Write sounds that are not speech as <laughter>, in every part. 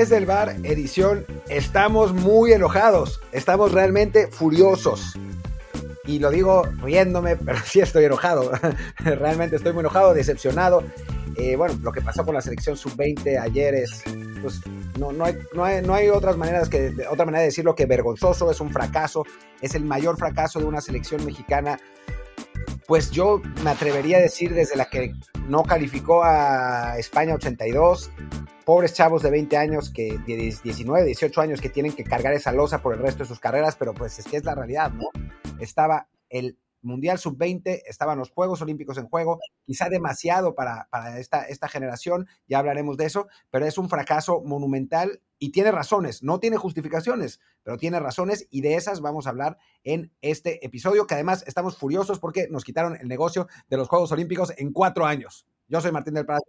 Desde el bar, edición, estamos muy enojados, estamos realmente furiosos. Y lo digo riéndome, <laughs> pero sí estoy enojado. <laughs> realmente estoy muy enojado, decepcionado. Eh, bueno, lo que pasó con la selección sub-20 ayer es, pues, no, no, hay, no, hay, no hay otras maneras que, otra manera de decirlo que vergonzoso, es un fracaso, es el mayor fracaso de una selección mexicana pues yo me atrevería a decir desde la que no calificó a España 82, pobres chavos de 20 años, que de 19, 18 años que tienen que cargar esa losa por el resto de sus carreras, pero pues es que es la realidad, ¿no? Estaba el Mundial Sub-20, estaban los Juegos Olímpicos en juego, quizá demasiado para, para esta, esta generación, ya hablaremos de eso, pero es un fracaso monumental y tiene razones, no tiene justificaciones, pero tiene razones y de esas vamos a hablar en este episodio, que además estamos furiosos porque nos quitaron el negocio de los Juegos Olímpicos en cuatro años. Yo soy Martín del Prado,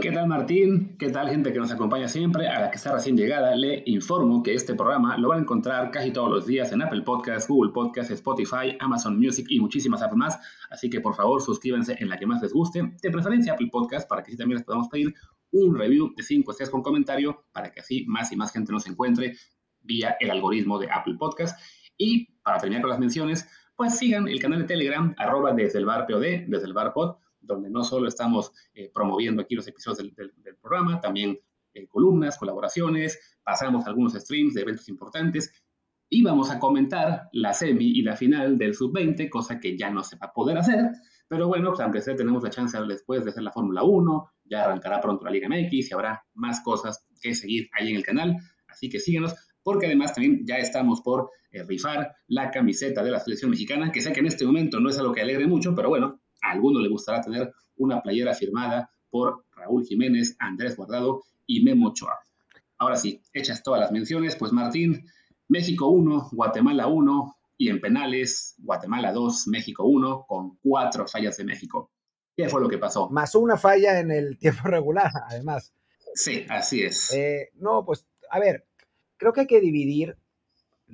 ¿Qué tal Martín? ¿Qué tal gente que nos acompaña siempre? A la que está recién llegada, le informo que este programa lo van a encontrar casi todos los días en Apple Podcasts, Google Podcasts, Spotify, Amazon Music y muchísimas apps más. Así que por favor suscríbanse en la que más les guste, de preferencia Apple Podcasts, para que así también les podamos pedir un review de 5 estrellas con comentario, para que así más y más gente nos encuentre vía el algoritmo de Apple Podcasts. Y para terminar con las menciones, pues sigan el canal de Telegram, arroba desde el bar POD, desde el bar pod, donde no solo estamos eh, promoviendo aquí los episodios del, programa, también eh, columnas, colaboraciones, pasamos algunos streams de eventos importantes y vamos a comentar la semi y la final del sub-20, cosa que ya no se va a poder hacer, pero bueno, pues aunque sea tenemos la chance después de hacer la Fórmula 1, ya arrancará pronto la Liga MX y habrá más cosas que seguir ahí en el canal, así que síguenos, porque además también ya estamos por eh, rifar la camiseta de la selección mexicana, que sé que en este momento no es algo que alegre mucho, pero bueno, a alguno le gustará tener una playera firmada por Raúl Jiménez, Andrés Guardado y Memo Ochoa. Ahora sí, hechas todas las menciones, pues Martín, México 1, Guatemala 1 y en penales, Guatemala 2, México 1, con cuatro fallas de México. ¿Qué fue lo que pasó? Más una falla en el tiempo regular, <laughs> además. Sí, así es. Eh, no, pues, a ver, creo que hay que dividir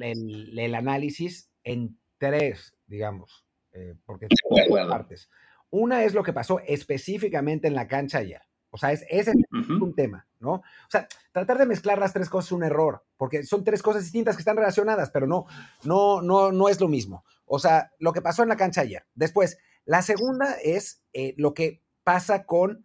el análisis en tres, digamos. Eh, porque partes. Una es lo que pasó específicamente en la cancha ayer. O sea, es, ese es un tema, ¿no? O sea, tratar de mezclar las tres cosas es un error, porque son tres cosas distintas que están relacionadas, pero no, no, no, no es lo mismo. O sea, lo que pasó en la cancha ayer. Después, la segunda es eh, lo que pasa con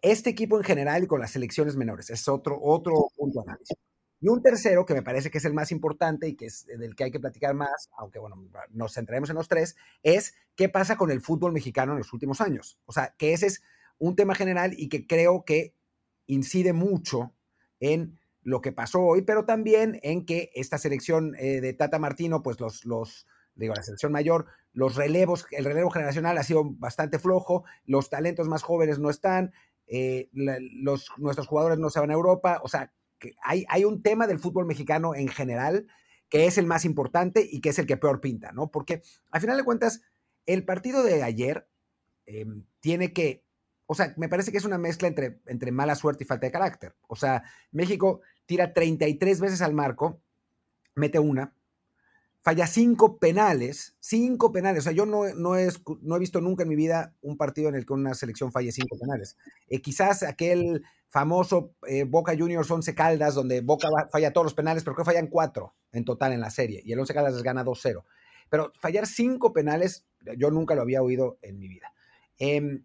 este equipo en general y con las selecciones menores. Es otro, otro punto de análisis. Y un tercero, que me parece que es el más importante y que es del que hay que platicar más, aunque bueno, nos centraremos en los tres, es qué pasa con el fútbol mexicano en los últimos años. O sea, que ese es un tema general y que creo que incide mucho en lo que pasó hoy, pero también en que esta selección eh, de Tata Martino, pues los, los, digo, la selección mayor, los relevos, el relevo generacional ha sido bastante flojo, los talentos más jóvenes no están, eh, los, nuestros jugadores no se van a Europa, o sea, hay, un tema del fútbol mexicano en general que es el más importante y que es el que peor pinta, ¿no? Porque al final de cuentas, el partido de ayer em, tiene que, o sea, me parece que es una mezcla entre, entre mala suerte y falta de carácter. O sea, México tira 33 veces al marco, mete una, falla cinco penales, cinco penales. O sea, yo no, no, he, no he visto nunca en mi vida un partido en el que una selección falle cinco penales. Eh, quizás aquel famoso eh, Boca Juniors 11 Caldas, donde Boca falla todos los penales, pero que fallan cuatro en total en la serie, y el 11 Caldas les gana 2-0. Pero fallar cinco penales, yo nunca lo había oído en mi vida. Em,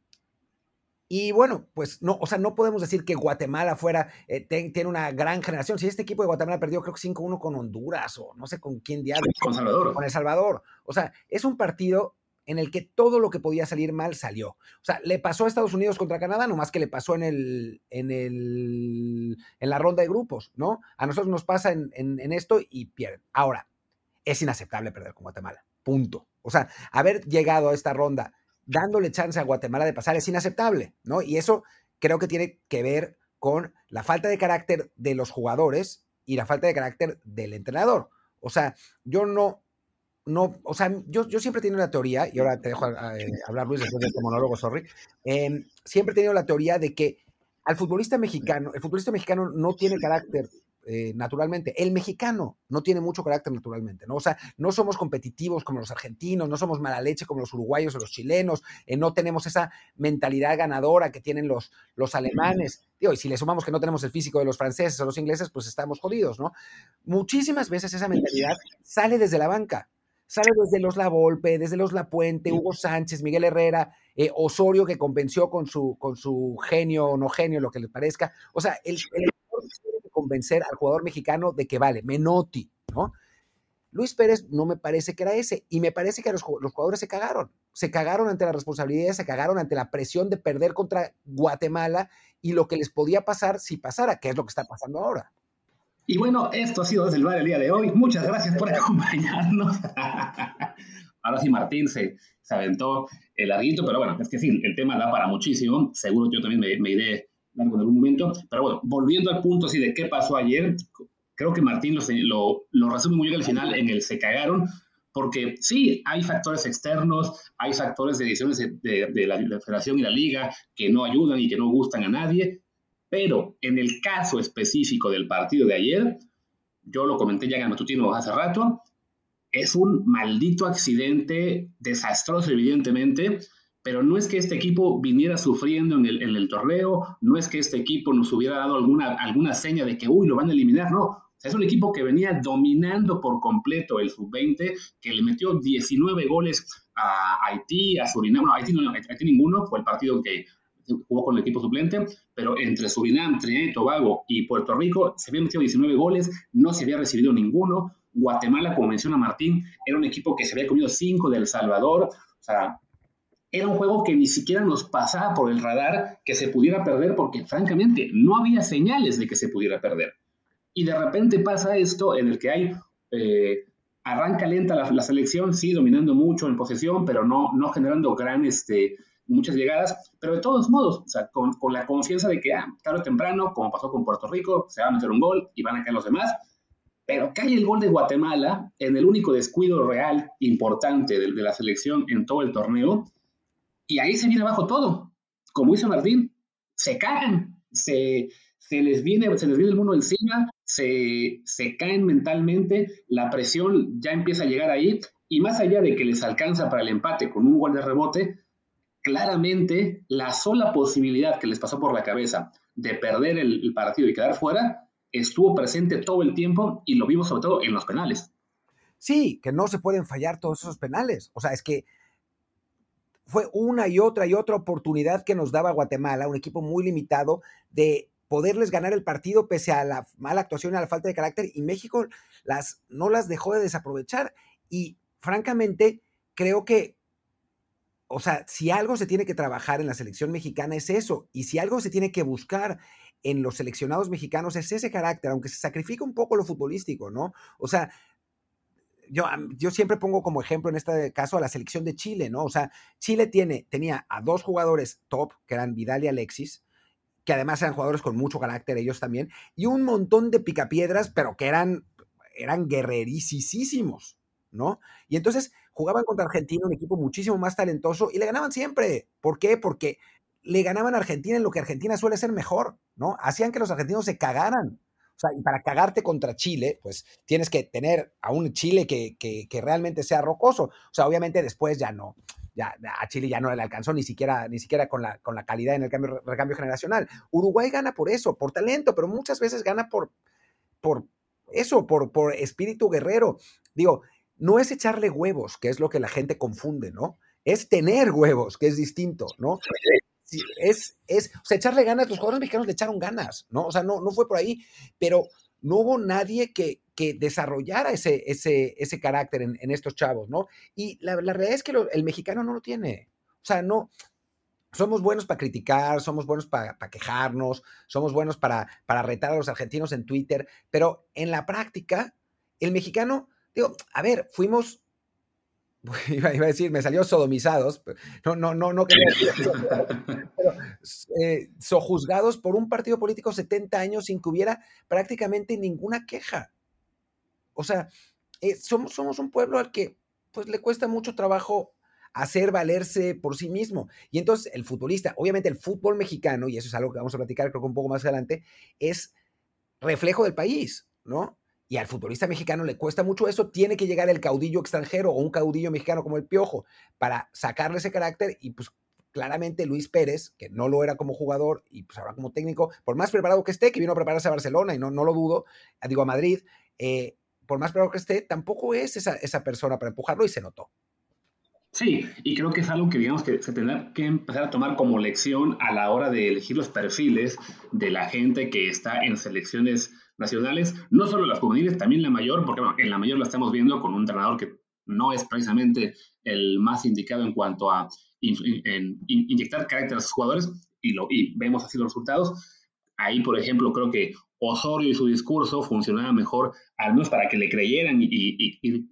y bueno, pues no, o sea, no podemos decir que Guatemala fuera, eh, tiene una gran generación. Si este equipo de Guatemala perdió, creo que 5-1 con Honduras o no sé con quién diablos. Con Salvador. Con El Salvador. O sea, es un partido en el que todo lo que podía salir mal salió. O sea, le pasó a Estados Unidos contra Canadá, nomás que le pasó en el, en el, en la ronda de grupos, ¿no? A nosotros nos pasa en, en esto y pierden. Ahora, es inaceptable perder con Guatemala. Punto. O sea, haber llegado a esta ronda dándole chance a Guatemala de pasar es inaceptable, ¿no? Y eso creo que tiene que ver con la falta de carácter de los jugadores y la falta de carácter del entrenador. O sea, yo no, no, o sea, yo, yo siempre he tenido la teoría, y ahora te dejo eh, hablar Luis después de este monólogo, sorry, em, siempre he tenido la teoría de que al futbolista mexicano, el futbolista mexicano no tiene carácter eh, naturalmente. El mexicano no tiene mucho carácter naturalmente, ¿no? O sea, no somos competitivos como los argentinos, no somos mala leche como los uruguayos o los chilenos, eh, no tenemos esa mentalidad ganadora que tienen los, los alemanes. Digo, y si le sumamos que no tenemos el físico de los franceses o los ingleses, pues estamos jodidos, ¿no? Muchísimas veces esa mentalidad sale desde la banca sale desde los La Volpe, desde los La Puente, Hugo Sánchez, Miguel Herrera, eh, Osorio que convenció con su, con su genio o no genio, lo que le parezca. O sea, el, convencer al jugador mexicano de que vale, Menotti, ¿no? Luis Pérez no me parece que era ese, y me parece que los, los jugadores se cagaron, se cagaron ante la responsabilidad, se cagaron ante la presión de perder contra Guatemala y lo que les podía pasar si pasara, que es lo que está pasando ahora. Y bueno, esto ha sido desde el bar el día de hoy. Muchas gracias por acompañarnos. <laughs> Ahora sí, Martín se, se aventó el larguito, pero bueno, es que sí, el tema da para muchísimo. Seguro yo también me, me iré largo en algún momento. Pero bueno, volviendo al punto así de qué pasó ayer, creo que Martín lo, lo, lo resume muy bien al final en el se cagaron, porque sí, hay factores externos, hay factores de decisiones de, de, de, la, de, la, federación y la liga que no ayudan y que no gustan a nadie, pero en el caso específico del partido de ayer, yo lo comenté ya en el matutino hace rato, es un maldito accidente desastroso, evidentemente, pero no es que este equipo viniera sufriendo en el, en el, torneo, no es que este equipo nos hubiera dado alguna, alguna seña de que, uy, lo van a eliminar, no. Es un equipo que venía dominando por completo el sub-20, que le metió 19 goles a Haití, a Surinam, no, Haití, no, Haití ninguno, fue el partido que jugó con el equipo suplente, pero entre Surinam, Trinidad y Tobago y Puerto Rico se habían metido 19 goles, no se había recibido ninguno. Guatemala, como menciona Martín, era un equipo que se había comido 5 de El Salvador. O sea, era un juego que ni siquiera nos pasaba por el radar que se pudiera perder porque, francamente, no había señales de que se pudiera perder. Y de repente pasa esto en el que hay. Eh, arranca lenta la, la, selección, sí, dominando mucho en posesión, pero no, no generando gran este, muchas llegadas, pero de todos modos, o sea, con, con la confianza de que, ah, tarde o temprano, como pasó con Puerto Rico, se va a meter un gol y van a caer los demás, pero cae el gol de Guatemala en el único descuido real importante de, de la selección en todo el torneo, y ahí se viene abajo todo. Como hizo Martín, se cagan, se, se, les, viene, se les viene el mundo encima, se, se caen mentalmente, la presión ya empieza a llegar ahí, y más allá de que les alcanza para el empate con un gol de rebote, claramente la sola posibilidad que les pasó por la cabeza de perder el, el, partido y quedar fuera estuvo presente todo el tiempo y lo vimos sobre todo en los penales. Sí, que no se pueden fallar todos esos penales. O sea, es que fue una y otra y otra oportunidad que nos daba Guatemala, un equipo muy limitado, de poderles ganar el partido pese a la mala actuación y a la falta de carácter, y México las, no las dejó de desaprovechar. Y francamente, creo que o sea, si algo se tiene que trabajar en la selección mexicana es eso, y si algo se tiene que buscar en los seleccionados mexicanos es ese carácter, aunque se sacrifica un poco lo futbolístico, ¿no? O sea, yo, yo siempre pongo como ejemplo en este caso a la selección de Chile, ¿no? O sea, Chile tiene, tenía a dos jugadores top, que eran Vidal y Alexis, que además eran jugadores con mucho carácter ellos también, y un montón de picapiedras, pero que eran, eran ¿no? Y entonces jugaban contra Argentina, un equipo muchísimo más talentoso, y le ganaban siempre. ¿Por qué? Porque le ganaban a Argentina en lo que Argentina suele ser mejor, ¿no? Hacían que los argentinos se cagaran. O sea, y para cagarte contra Chile, pues tienes que tener a un Chile que, que, que realmente sea rocoso. O sea, obviamente después ya no, ya a Chile ya no le alcanzó ni siquiera, ni siquiera con, la, con la calidad en el cambio, recambio generacional. Uruguay gana por eso, por talento, pero muchas veces gana por, por eso, por, por espíritu guerrero. Digo, no es echarle huevos, que es lo que la gente confunde, ¿no? Es tener huevos, que es distinto, ¿no? Es, es, o echarle ganas, los jugadores mexicanos le echaron ganas, ¿no? O sea, no, no fue por ahí, pero no hubo nadie que, que desarrollara ese, ese, ese carácter en, en, estos chavos, ¿no? Y la, la realidad es que el mexicano no lo tiene. O sea, no, somos buenos para criticar, somos buenos para, para quejarnos, somos buenos para, para retar a los argentinos en Twitter, pero en la práctica, el mexicano Digo, a ver, fuimos, <laughs> iba, a decir, me salió sodomizados, no, no, no, no quería decir eh, sojuzgados por un partido político 70 años sin que hubiera prácticamente ninguna queja. O sea, eh, somos, somos un pueblo al que pues le cuesta mucho trabajo hacer valerse por sí mismo. Y entonces el futbolista, obviamente el fútbol mexicano, y eso es algo que vamos a platicar creo que un poco más adelante, es reflejo del país. ¿no? Y al futbolista mexicano le cuesta mucho eso, tiene que llegar el caudillo extranjero o un caudillo mexicano como el Piojo para sacarle ese carácter y pues claramente Luis Pérez, que no lo era como jugador y pues ahora como técnico, por más preparado que esté, que vino a prepararse a Barcelona y no, no lo dudo, digo a Madrid, eh, por más preparado que esté, tampoco es esa, esa persona para empujarlo y se notó. Sí, y creo que es algo que digamos que se tendrá que empezar a tomar como lección a la hora de elegir los perfiles de la gente que está en selecciones nacionales, no solo las juveniles, también la mayor, porque en la mayor la estamos viendo con un entrenador que no es precisamente el más indicado en cuanto a inyectar carácter a sus jugadores, y, lo, y vemos así los resultados. Ahí, por ejemplo, creo que Osorio y su discurso funcionaba mejor, al menos para que le creyeran y, y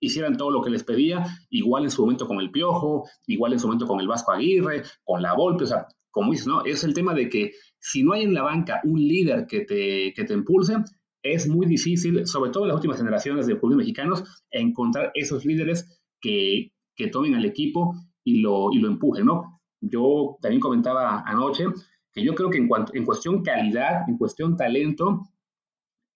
hicieran todo lo que les pedía, igual en su momento con el Piojo, igual en su momento con el Vasco Aguirre, con la Volpe, o sea, como dices, ¿no? Es el tema de que si no hay en la banca un líder que te, que te impulse, es muy difícil, sobre todo en las últimas generaciones de jugadores mexicanos, encontrar esos líderes que, que tomen al equipo y lo, y lo empujen, ¿no? Yo también comentaba anoche que yo creo que en, cuanto, en cuestión calidad, en cuestión talento,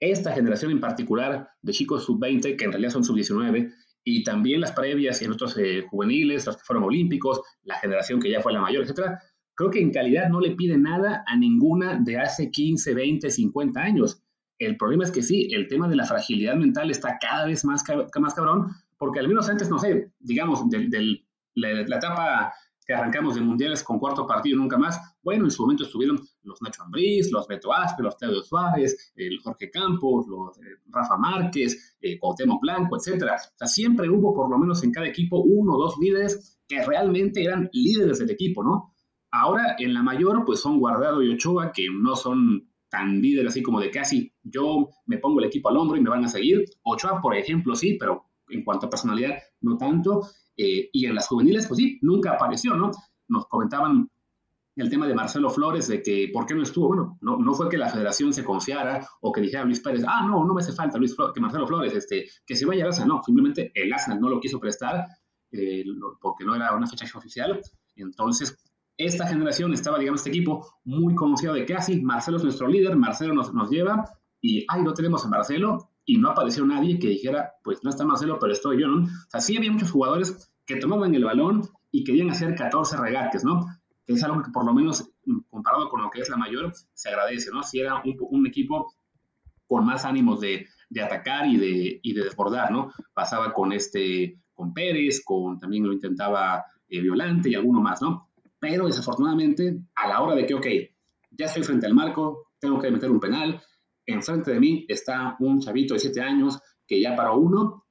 esta generación en particular de chicos sub-20, que en realidad son sub-19, y también las previas y en otros eh, juveniles, los que fueron olímpicos, la generación que ya fue la mayor, etcétera, creo que en calidad no le pide nada a ninguna de hace 15, 20, 50 años. El problema es que sí, el tema de la fragilidad mental está cada vez más, más cabrón, porque al menos antes, no sé, digamos, de, la, etapa que arrancamos de mundiales con cuarto partido nunca más, bueno, en su momento estuvieron los Nacho Ambriz, los Beto Aspe, los Claudio Suárez, el Jorge Campos, los eh, Rafa Márquez, eh, Cuauhtémoc Blanco, etcétera. O sea, siempre hubo por lo menos en cada equipo uno o dos líderes que realmente eran líderes del equipo, ¿no? Ahora en la mayor, pues son Guardado y Ochoa, que no son tan líderes así como de casi yo me pongo el equipo al hombro y me van a seguir. Ochoa, por ejemplo, sí, pero en cuanto a personalidad, no tanto. Eh, y en las juveniles, pues sí, nunca apareció, ¿no? Nos comentaban el tema de Marcelo Flores, de que por qué no estuvo. Bueno, no, no fue que la federación se confiara o que dijera Luis Pérez, ah, no, no me hace falta Luis que Marcelo Flores, este, que se vaya a Arsenal. No, simplemente el Arsenal no lo quiso prestar eh, porque no era una fecha oficial. Entonces, esta generación estaba, digamos, este equipo muy conocido de que así, ah, Marcelo es nuestro líder, Marcelo nos, nos lleva y, ay, no tenemos a Marcelo y no apareció nadie que dijera, pues no está Marcelo, pero estoy yo, ¿no? O sea, sí había muchos jugadores que tomaban el balón y querían hacer 14 regates, ¿no? Es algo que por lo menos comparado con lo que es la mayor, se agradece, ¿no? Si era un, un equipo con más ánimos de, de, atacar y de, y de desbordar, ¿no? Pasaba con este, con Pérez, con también lo intentaba eh, Violante y alguno más, ¿no? Pero desafortunadamente, a la hora de que, ok, ya estoy frente al marco, tengo que meter un penal, enfrente de mí está un chavito de 7 años que ya paró uno,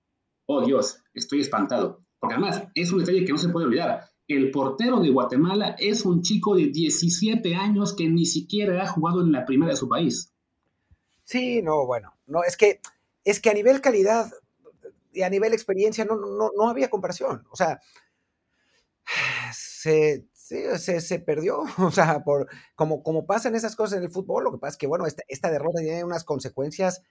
oh Dios, estoy espantado. Porque además es un detalle que no se puede olvidar. El portero de Guatemala es un chico de 17 años que ni siquiera ha jugado en la primera de su país. Sí, no, bueno, no, es que, es que a nivel calidad y a nivel experiencia no, no, no había comparación. O sea, <sighs> se, se, se, perdió. <laughs> O sea, por, como, como pasan esas cosas en el fútbol, lo que pasa es que, bueno, esta, esta derrota tiene unas consecuencias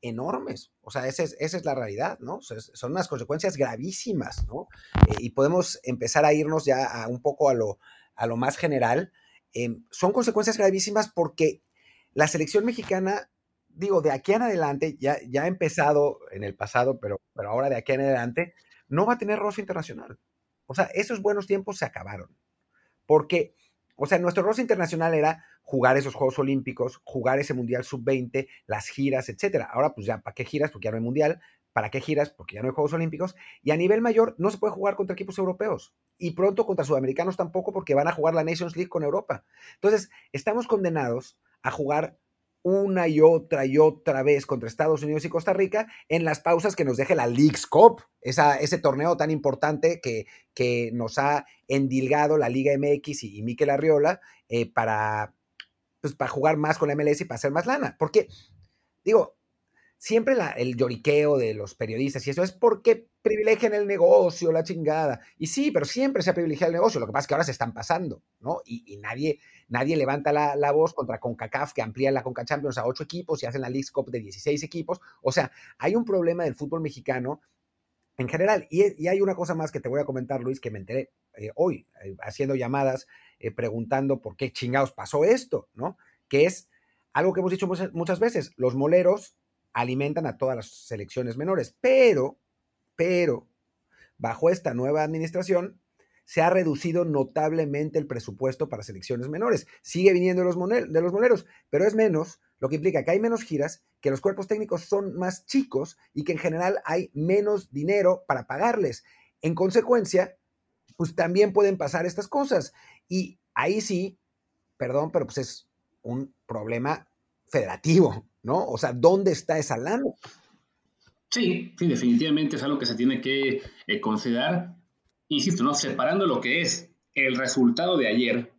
enormes. O sea, esa es, esa es la realidad, ¿no? son unas consecuencias gravísimas, ¿no? Eh, y podemos empezar a irnos ya a un poco a lo, a lo más general. Em, son consecuencias gravísimas porque la selección mexicana, digo, de aquí en adelante, ya, ya ha empezado en el pasado, pero, pero ahora de aquí en adelante, no va a tener rostro internacional. O sea, esos buenos tiempos se acabaron. Porque, o sea, nuestro rostro internacional era jugar esos Juegos Olímpicos, jugar ese Mundial Sub-20, las giras, etcétera. Ahora, pues ya, ¿para qué giras? Porque ya no hay Mundial. ¿Para qué giras? Porque ya no hay Juegos Olímpicos. Y a nivel mayor, no se puede jugar contra equipos europeos. Y pronto contra sudamericanos tampoco, porque van a jugar la Nations League con Europa. Entonces, estamos condenados a jugar una y otra y otra vez contra Estados Unidos y Costa Rica en las pausas que nos deje la League's Cup, ese torneo tan importante que, que, nos ha endilgado la Liga MX y, y Miquel Arriola eh, para, pues, para jugar más con la MLS y para hacer más lana. Porque, digo, siempre el lloriqueo de los periodistas y eso es porque privilegian el negocio, la chingada. Y sí, pero siempre se ha privilegiado el negocio. Lo que pasa es que ahora se están pasando, ¿no? Y, nadie, nadie levanta la, voz contra CONCACAF que amplía la CONCA Champions a ocho equipos y hacen la League Cup de 16 equipos. O sea, hay un problema del fútbol mexicano en general. Y, hay una cosa más que te voy a comentar, Luis, que me enteré eh, hoy, eh, haciendo llamadas, eh, preguntando por qué chingados pasó esto, ¿no? Que es algo que hemos dicho muchas, muchas veces. Los moleros alimentan a todas las selecciones menores. Pero, pero, bajo esta nueva administración, se ha reducido notablemente el presupuesto para selecciones menores. Sigue viniendo de los, moleros, pero es menos, lo que implica que hay menos giras, que los cuerpos técnicos son más chicos y que en general hay menos dinero para pagarles. En consecuencia, pues también pueden pasar estas cosas. Y ahí sí, perdón, pero pues es un problema federativo, ¿no? O sea, ¿dónde está esa lana? Sí, sí, definitivamente es algo que se tiene que eh, considerar. Insisto, ¿no? Separando lo que es el resultado de ayer,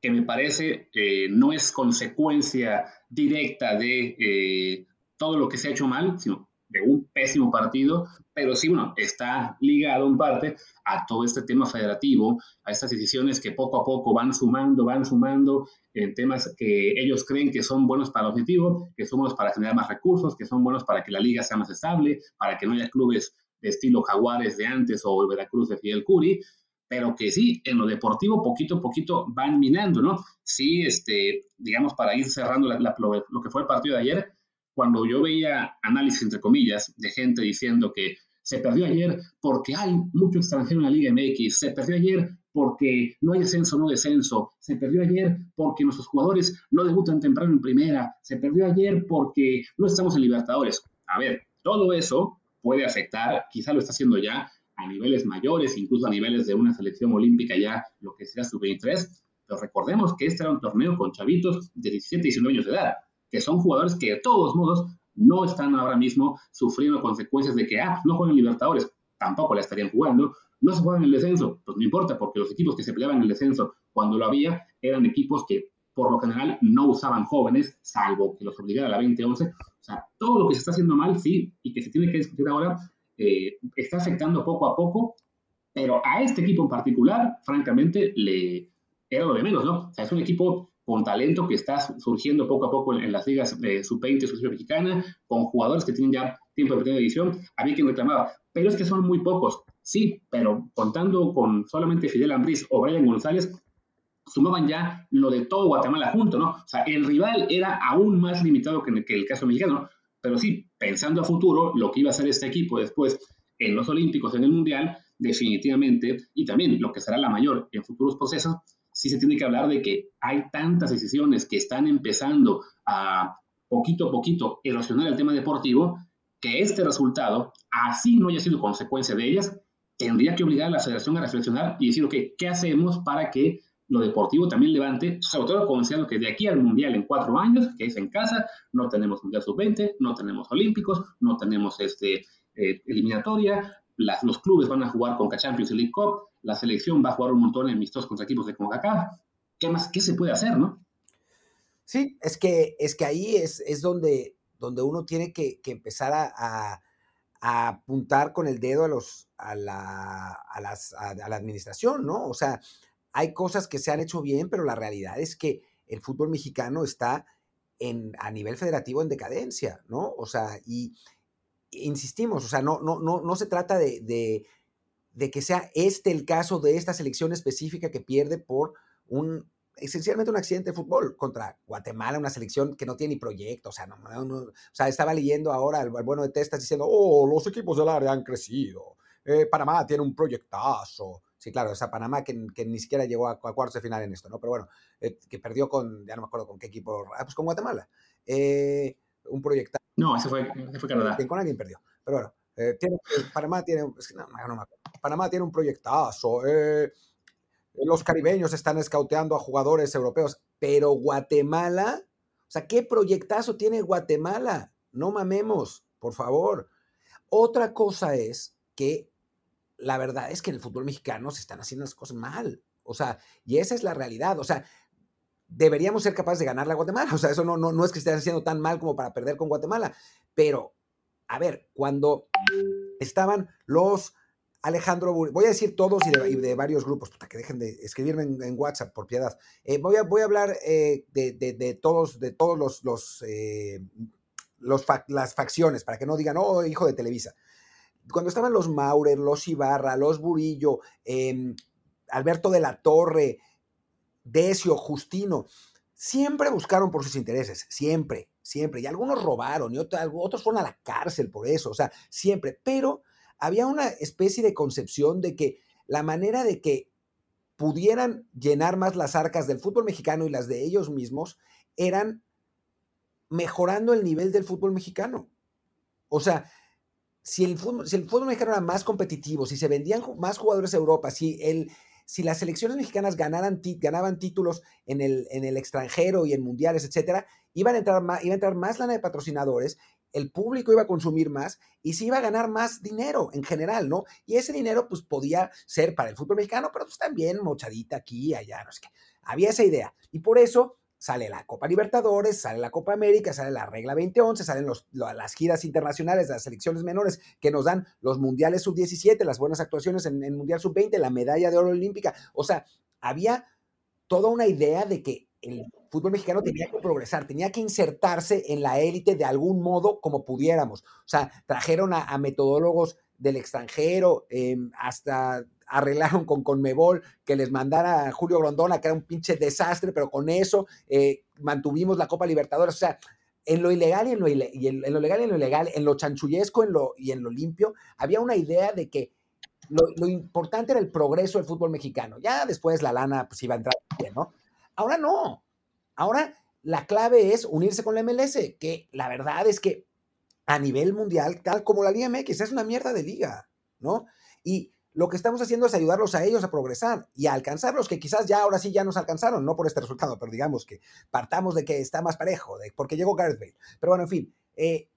que me parece eh, no es consecuencia directa de eh, todo lo que se ha hecho mal, sino de un pésimo partido, pero sí, bueno, está ligado en parte a todo este tema federativo, a estas decisiones que poco a poco van sumando, van sumando en temas que ellos creen que son buenos para el objetivo, que son buenos para generar más recursos, que son buenos para que la liga sea más estable, para que no haya clubes de estilo Jaguares de antes o Veracruz de Fidel Curi, pero que sí, en lo deportivo poquito a poquito van minando, ¿no? Sí, este, digamos, para ir cerrando lo que fue el partido de ayer, cuando yo veía análisis, entre comillas, de gente diciendo que se perdió ayer porque hay mucho extranjero en la Liga MX, se perdió ayer porque no hay ascenso, no descenso, se perdió ayer porque nuestros jugadores no debutan temprano en primera, se perdió ayer porque no estamos en Libertadores. A ver, todo eso puede afectar, quizá lo está haciendo ya a niveles mayores, incluso a niveles de una selección olímpica ya, lo que sea sub-23, pero recordemos que este era un torneo con chavitos de 17 y 19 años de edad que son jugadores que de todos modos no están ahora mismo sufriendo consecuencias de que, ah, no juegan Libertadores, tampoco la estarían jugando, no se juegan el descenso, pues no importa, porque los equipos que se peleaban el descenso cuando lo había eran equipos que por lo general no usaban jóvenes, salvo que los obligara a la 2011. Sea, todo lo que se está haciendo mal, sí, y que se tiene que discutir ahora, eh, está afectando poco a poco, pero a este equipo en particular, francamente, le era lo de menos, ¿no? O sea, es un equipo con talento que está surgiendo poco a poco en, las ligas de sub-20 y sub mexicana, con jugadores que tienen ya tiempo de primera edición, había quien reclamaba, pero es que son muy pocos. Sí, pero contando con solamente Fidel Ambriz o Brian González, sumaban ya lo de todo Guatemala junto, ¿no? O sea, el rival era aún más limitado que, que el caso mexicano, pero sí, pensando a futuro, lo que iba a hacer este equipo después en los Olímpicos, en el Mundial, definitivamente, y también lo que será la mayor en futuros procesos, sí se tiene que hablar de que hay tantas decisiones que están empezando a poquito a poquito erosionar el tema deportivo, que este resultado, así no haya sido consecuencia de ellas, tendría que obligar a la federación a reflexionar y decir, ok, ¿qué hacemos para que lo deportivo también levante, sobre todo considerando que de aquí al Mundial en cuatro años, que es en casa, no tenemos Mundial Sub-20, no tenemos Olímpicos, no tenemos este, eh, eliminatoria, los clubes van a jugar con Champions League Cup, la selección va a jugar un montón en amistos contra equipos de CONCACAF. ¿Qué más, qué se puede hacer, no? Sí, es que, es que ahí es, es donde, donde uno tiene que, empezar a, apuntar con el dedo a, los, a, la, a, las, a, la administración, ¿no? O sea, hay cosas que se han hecho bien, pero la realidad es que el fútbol mexicano está en, a nivel federativo en decadencia, ¿no? O sea, y, insistimos, o sea, no, no, no, no se trata de, de, que sea este el caso de esta selección específica que pierde por un, esencialmente un accidente de fútbol contra Guatemala, una selección que no tiene ni proyecto, o sea, no, estaba leyendo ahora al, bueno de Testas diciendo, oh, los equipos del área han crecido, eh, Panamá tiene un proyectazo, sí, claro, esa Panamá que, ni siquiera llegó a, cuartos de final en esto, ¿no? Pero bueno, eh, que perdió con, ya no me acuerdo con qué equipo, ah, pues con Guatemala, eh, un proyectazo. No, ese fue, fue Canadá. Con alguien perdió. Pero bueno, eh, tiene, Panamá tiene, Panamá tiene un proyectazo. Los caribeños están escauteando a jugadores europeos, pero Guatemala, o sea, ¿qué proyectazo tiene Guatemala? No mamemos, por favor. Otra cosa es que la verdad es que en el fútbol mexicano se están haciendo las cosas mal. O sea, y esa es la realidad. O sea, deberíamos ser capaces de ganar la Guatemala. <laughs> O sea, eso no, no, no es que estén haciendo tan mal como para perder con Guatemala. Pero, a ver, cuando estaban los Alejandro voy a decir todos y de, varios grupos, puta, que dejen de escribirme en, WhatsApp, por piedad. Eh, voy, a, voy a hablar eh, de, todos, de todos los, los, eh, las facciones, para que no digan, oh, hijo de Televisa. Cuando estaban los Maurer, los Ibarra, los Burillo, em, Alberto de la Torre, Decio, Justino, siempre buscaron por sus intereses, siempre, siempre. Y algunos robaron y otros fueron a la cárcel por eso, o sea, siempre. Pero había una especie de concepción de que la manera de que pudieran llenar más las arcas del fútbol mexicano y las de ellos mismos eran mejorando el nivel del fútbol mexicano. O sea, si el fútbol, si el fútbol mexicano era más competitivo, si se vendían más jugadores a Europa, si, el, si las selecciones mexicanas ganaban títulos en el, en el extranjero y en mundiales, etcétera, iban a entrar más, iba a entrar más lana de patrocinadores, el público iba a consumir más y se iba a ganar más dinero en general, ¿no? Y ese dinero, pues, podía ser para el fútbol mexicano, pero pues también mochadita aquí, allá, no sé qué. Había esa idea. Y por eso sale la Copa Libertadores, sale la Copa América, sale la regla 2011, salen las giras internacionales las selecciones menores que nos dan los mundiales sub-17, las buenas actuaciones en el mundial sub-20, la medalla de oro olímpica. O sea, había toda una idea de que el fútbol mexicano tenía que progresar, tenía que insertarse en la élite de algún modo como pudiéramos. O sea, trajeron a, metodólogos del extranjero, em, hasta arreglaron con Conmebol que les mandara a Julio Grondona, que era un pinche desastre, pero con eso eh, mantuvimos la Copa Libertadores. O sea, en lo ilegal y en lo, en, lo legal y en lo ilegal, en lo chanchullesco en lo, y en lo limpio, había una idea de que lo, importante era el progreso del fútbol mexicano. Ya después la lana pues iba a entrar ¿no? Ahora no. Ahora la clave es unirse con la MLS, que la verdad es que a nivel mundial, tal como la Liga MX, es una mierda de liga, ¿no? Y lo que estamos haciendo es ayudarlos a ellos a progresar y a alcanzarlos, que quizás ya ahora sí ya nos alcanzaron, no por este resultado, pero digamos que partamos de que está más parejo, de, porque llegó Gareth Bale. Pero bueno, en fin, eh,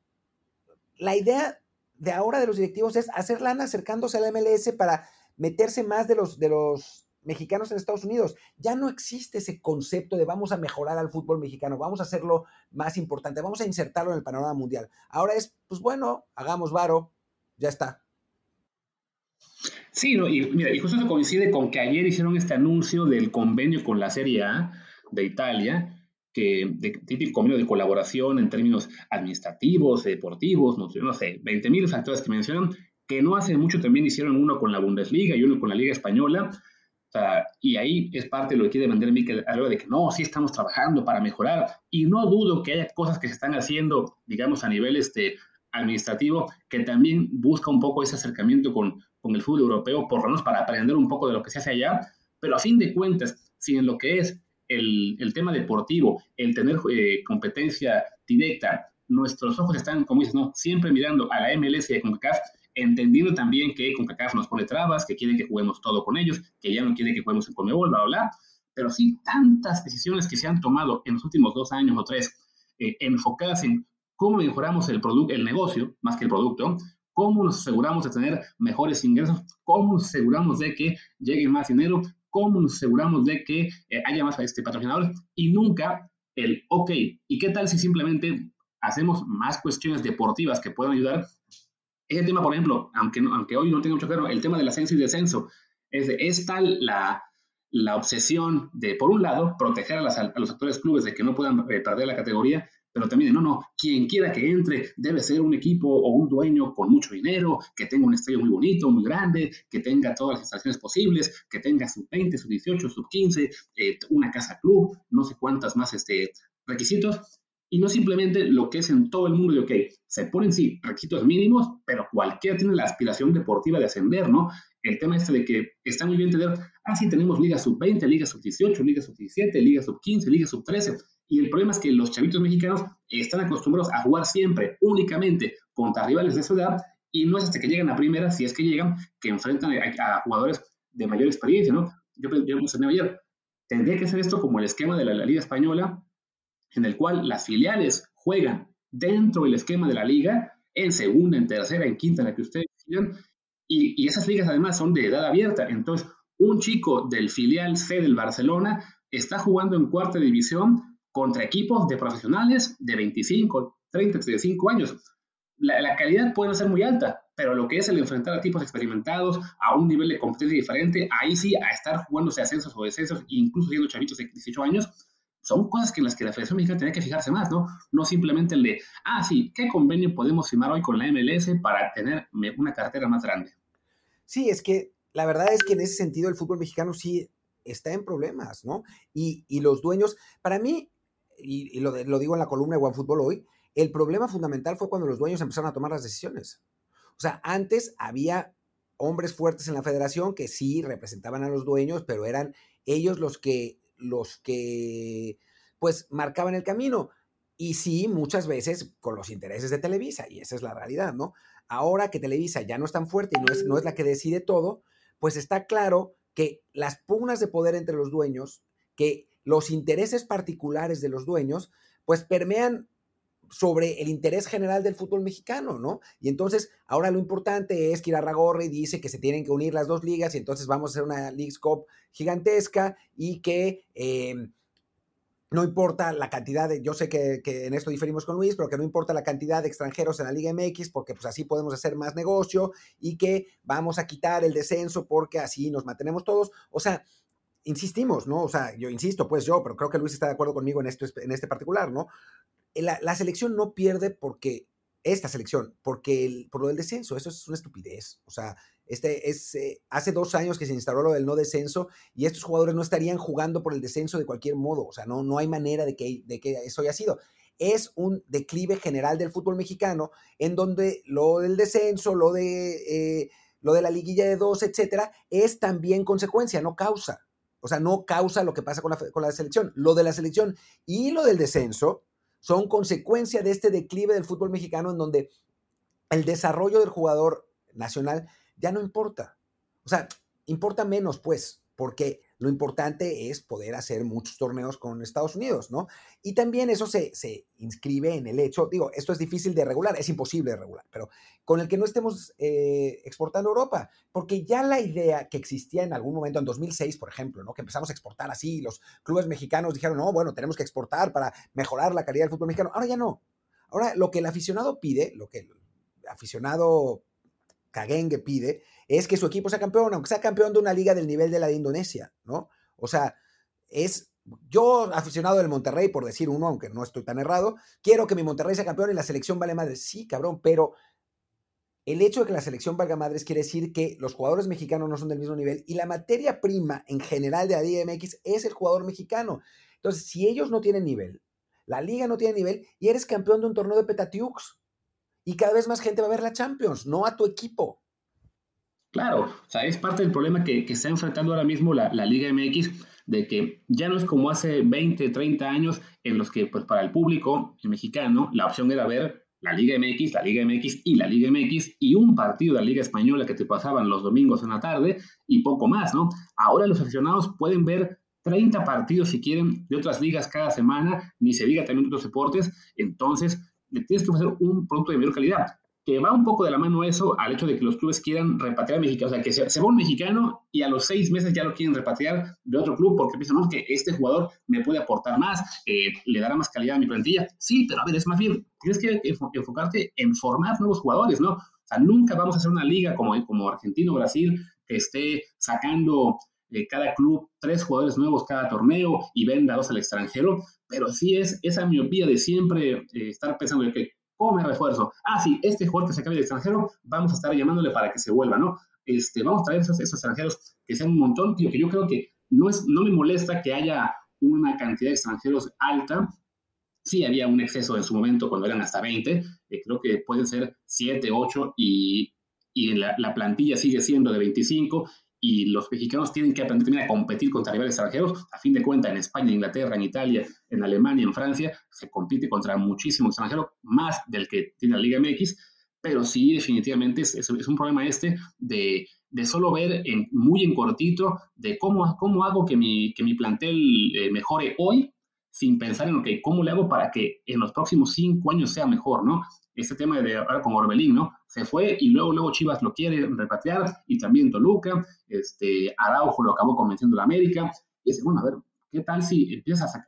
la idea de ahora de los directivos es hacer lana acercándose a la MLS para meterse más de los, de los mexicanos en Estados Unidos. Ya no existe ese concepto de vamos a mejorar al fútbol mexicano, vamos a hacerlo más importante, vamos a insertarlo en el panorama mundial. Ahora es, pues bueno, hagamos varo, ya está. Sí, y mira, y justo eso coincide con que ayer hicieron este anuncio del convenio con la Serie A de Italia, que de típico convenio de colaboración en términos administrativos, deportivos, no, no sé, 20 mil factores que mencionan, que no hace mucho también hicieron uno con la Bundesliga y uno con la Liga Española. O sea, y ahí es parte de lo que quiere vender Mikel algo de que no, sí estamos trabajando para mejorar. Y no dudo que haya cosas que se están haciendo, digamos, a nivel este, administrativo, que también busca un poco ese acercamiento con, con el fútbol europeo, por lo menos para aprender un poco de lo que se hace allá, pero a fin de cuentas, si en lo que es el, el tema deportivo, el tener eh, competencia directa, nuestros ojos están, como dices, ¿no? siempre mirando a la MLS y a CONCACAF, entendiendo también que CONCACAF nos pone trabas, que quiere que juguemos todo con ellos, que ya no quiere que juguemos en Conmebol, bla, bla, bla, pero sí tantas decisiones que se han tomado en los últimos dos años o tres, eh, enfocadas en cómo mejoramos el, el negocio, más que el producto, cómo nos aseguramos de tener mejores ingresos, cómo nos aseguramos de que llegue más dinero, cómo nos aseguramos de que eh, haya más este, patrocinadores y nunca el, ok, ¿y qué tal si simplemente hacemos más cuestiones deportivas que puedan ayudar? Ese tema, por ejemplo, aunque, aunque hoy no tenga mucho claro, el tema del ascenso y descenso, es, es tal la, la obsesión de, por un lado, proteger a, a, los actores clubes de que no puedan eh, perder la categoría, pero también, no, no, quien quiera que entre debe ser un equipo o un dueño con mucho dinero, que tenga un estadio muy bonito, muy grande, que tenga todas las instalaciones posibles, que tenga sub 20, sub 18, sub 15, eh, una casa club, no sé cuántas más este, requisitos, y no simplemente lo que es en todo el mundo de, ok, se ponen sí requisitos mínimos, pero cualquiera tiene la aspiración deportiva de ascender, ¿no? El tema este de que está muy bien tener, ah, sí, tenemos liga sub 20, liga sub 18, liga sub 17, liga sub 15, liga sub 13, y el problema es que los chavitos mexicanos están acostumbrados a jugar siempre, únicamente, contra rivales de su edad, y no es hasta que llegan a primera, si es que llegan, que enfrentan a, jugadores de mayor experiencia, ¿no? Yo, yo mencioné ayer, tendría que ser esto como el esquema de la, Liga Española, en el cual las filiales juegan dentro del esquema de la liga, en segunda, en tercera, en quinta, en la que ustedes quieran, y, y esas ligas además son de edad abierta. Entonces, un chico del filial C del Barcelona está jugando en cuarta división contra equipos de profesionales de 25, 30, 35 años. La, calidad puede ser muy alta, pero lo que es el enfrentar a tipos experimentados a un nivel de competencia diferente, ahí sí, a estar jugándose ascensos o descensos, incluso siendo chavitos de 18 años, son cosas en las que la Federación Mexicana tiene que fijarse más, ¿no? No simplemente el de, ah, sí, ¿qué convenio podemos firmar hoy con la MLS para tener una cartera más grande? Sí, es que la verdad es que en ese sentido el fútbol mexicano sí está en problemas, ¿no? Y, y los dueños, para mí, y, lo, digo en la columna de OneFootball hoy, el problema fundamental fue cuando los dueños empezaron a tomar las decisiones. O sea, antes había hombres fuertes en la federación que sí representaban a los dueños, pero eran ellos los que, los que, pues, marcaban el camino. Y sí, muchas veces con los intereses de Televisa, y esa es la realidad, ¿no? Ahora que Televisa ya no es tan fuerte y no es, no es la que decide todo, pues está claro que las pugnas de poder entre los dueños, que los intereses particulares de los dueños, pues permean sobre el interés general del fútbol mexicano, ¿no? Y entonces, ahora lo importante es que Irarragorri dice que se tienen que unir las dos ligas y entonces vamos a hacer una League Cup gigantesca y que em, no importa la cantidad de, yo sé que, que, en esto diferimos con Luis, pero que no importa la cantidad de extranjeros en la Liga MX porque pues así podemos hacer más negocio y que vamos a quitar el descenso porque así nos mantenemos todos. O sea, insistimos, ¿no? O sea, yo insisto, pues yo, pero creo que Luis está de acuerdo conmigo en, esto, en este particular, ¿no? La, selección no pierde porque, esta selección, porque el, por lo del descenso, eso es una estupidez. O sea, este es, eh, hace dos años que se instaló lo del no descenso y estos jugadores no estarían jugando por el descenso de cualquier modo. O sea, no, no hay manera de que, de que eso haya sido. Es un declive general del fútbol mexicano en donde lo del descenso, lo de, eh, lo de la liguilla de dos, etcétera, es también consecuencia, no causa. O sea, no causa lo que pasa con la, con la selección. Lo de la selección y lo del descenso son consecuencia de este declive del fútbol mexicano en donde el desarrollo del jugador nacional ya no importa. O sea, importa menos, pues, porque lo importante es poder hacer muchos torneos con Estados Unidos, ¿no? Y también eso se, se, inscribe en el hecho, digo, esto es difícil de regular, es imposible de regular, pero con el que no estemos eh, exportando a Europa, porque ya la idea que existía en algún momento, en 2006, por ejemplo, ¿no? Que empezamos a exportar así, los clubes mexicanos dijeron, no, bueno, tenemos que exportar para mejorar la calidad del fútbol mexicano, ahora ya no. Ahora lo que el aficionado pide, lo que el aficionado caguengue pide, es que su equipo sea campeón, aunque sea campeón de una liga del nivel de la de Indonesia, ¿no? O sea, es yo, aficionado del Monterrey, por decir uno, aunque no estoy tan errado, quiero que mi Monterrey sea campeón y la selección vale madres. Sí, cabrón, pero el hecho de que la selección valga madres quiere decir que los jugadores mexicanos no son del mismo nivel y la materia prima en general de la DMX es el jugador mexicano. Entonces, si ellos no tienen nivel, la liga no tiene nivel y eres campeón de un torneo de Petatiux y cada vez más gente va a ver la Champions, no a tu equipo. Claro, o sea, es parte del problema que, que está enfrentando ahora mismo la, la, Liga MX, de que ya no es como hace 20, 30 años en los que pues para el público mexicano la opción era ver la Liga MX, la Liga MX y la Liga MX y un partido de la Liga Española que te pasaban los domingos en la tarde y poco más, ¿no? Ahora los aficionados pueden ver 30 partidos si quieren de otras ligas cada semana, ni se diga también de otros deportes, entonces tienes que ofrecer un producto de mayor calidad que va un poco de la mano eso al hecho de que los clubes quieran repatriar a mexicanos, o sea, que se, va un mexicano y a los seis meses ya lo quieren repatriar de otro club porque piensan, no, que este jugador me puede aportar más, eh, le dará más calidad a mi plantilla. Sí, pero a ver, es más bien, tienes que enfocarte en formar nuevos jugadores, ¿no? O sea, nunca vamos a hacer una liga como, como Argentina o Brasil que esté sacando eh, cada club tres jugadores nuevos cada torneo y venda dos al extranjero, pero sí es esa miopía de siempre eh, estar pensando que ¿Cómo me refuerzo? Ah, sí, este jugador que se acabe de extranjero, vamos a estar llamándole para que se vuelva, ¿no? Este, vamos a traer esos, esos extranjeros que sean un montón, tío, que yo creo que no, es, no me molesta que haya una cantidad de extranjeros alta. Sí había un exceso en su momento cuando eran hasta 20, eh, creo que pueden ser 7, 8 y, y la, la, plantilla sigue siendo de 25 y los mexicanos tienen que aprender también a competir contra rivales extranjeros. A fin de cuentas, en España, en Inglaterra, en Italia, en Alemania, en Francia, se compite contra muchísimos extranjeros, más del que tiene la Liga MX, pero sí, definitivamente es, es, un problema este de, de solo ver en, muy en cortito de cómo, cómo hago que mi, que mi plantel eh, mejore hoy sin pensar en, ok, ¿cómo le hago para que en los próximos cinco años sea mejor, no? Este tema de ahora con Orbelín, ¿no? Se fue y luego, luego Chivas lo quiere repatriar y también Toluca, este, Araujo lo acabó convenciendo la América. Y dice, bueno, a ver, ¿qué tal si empiezas a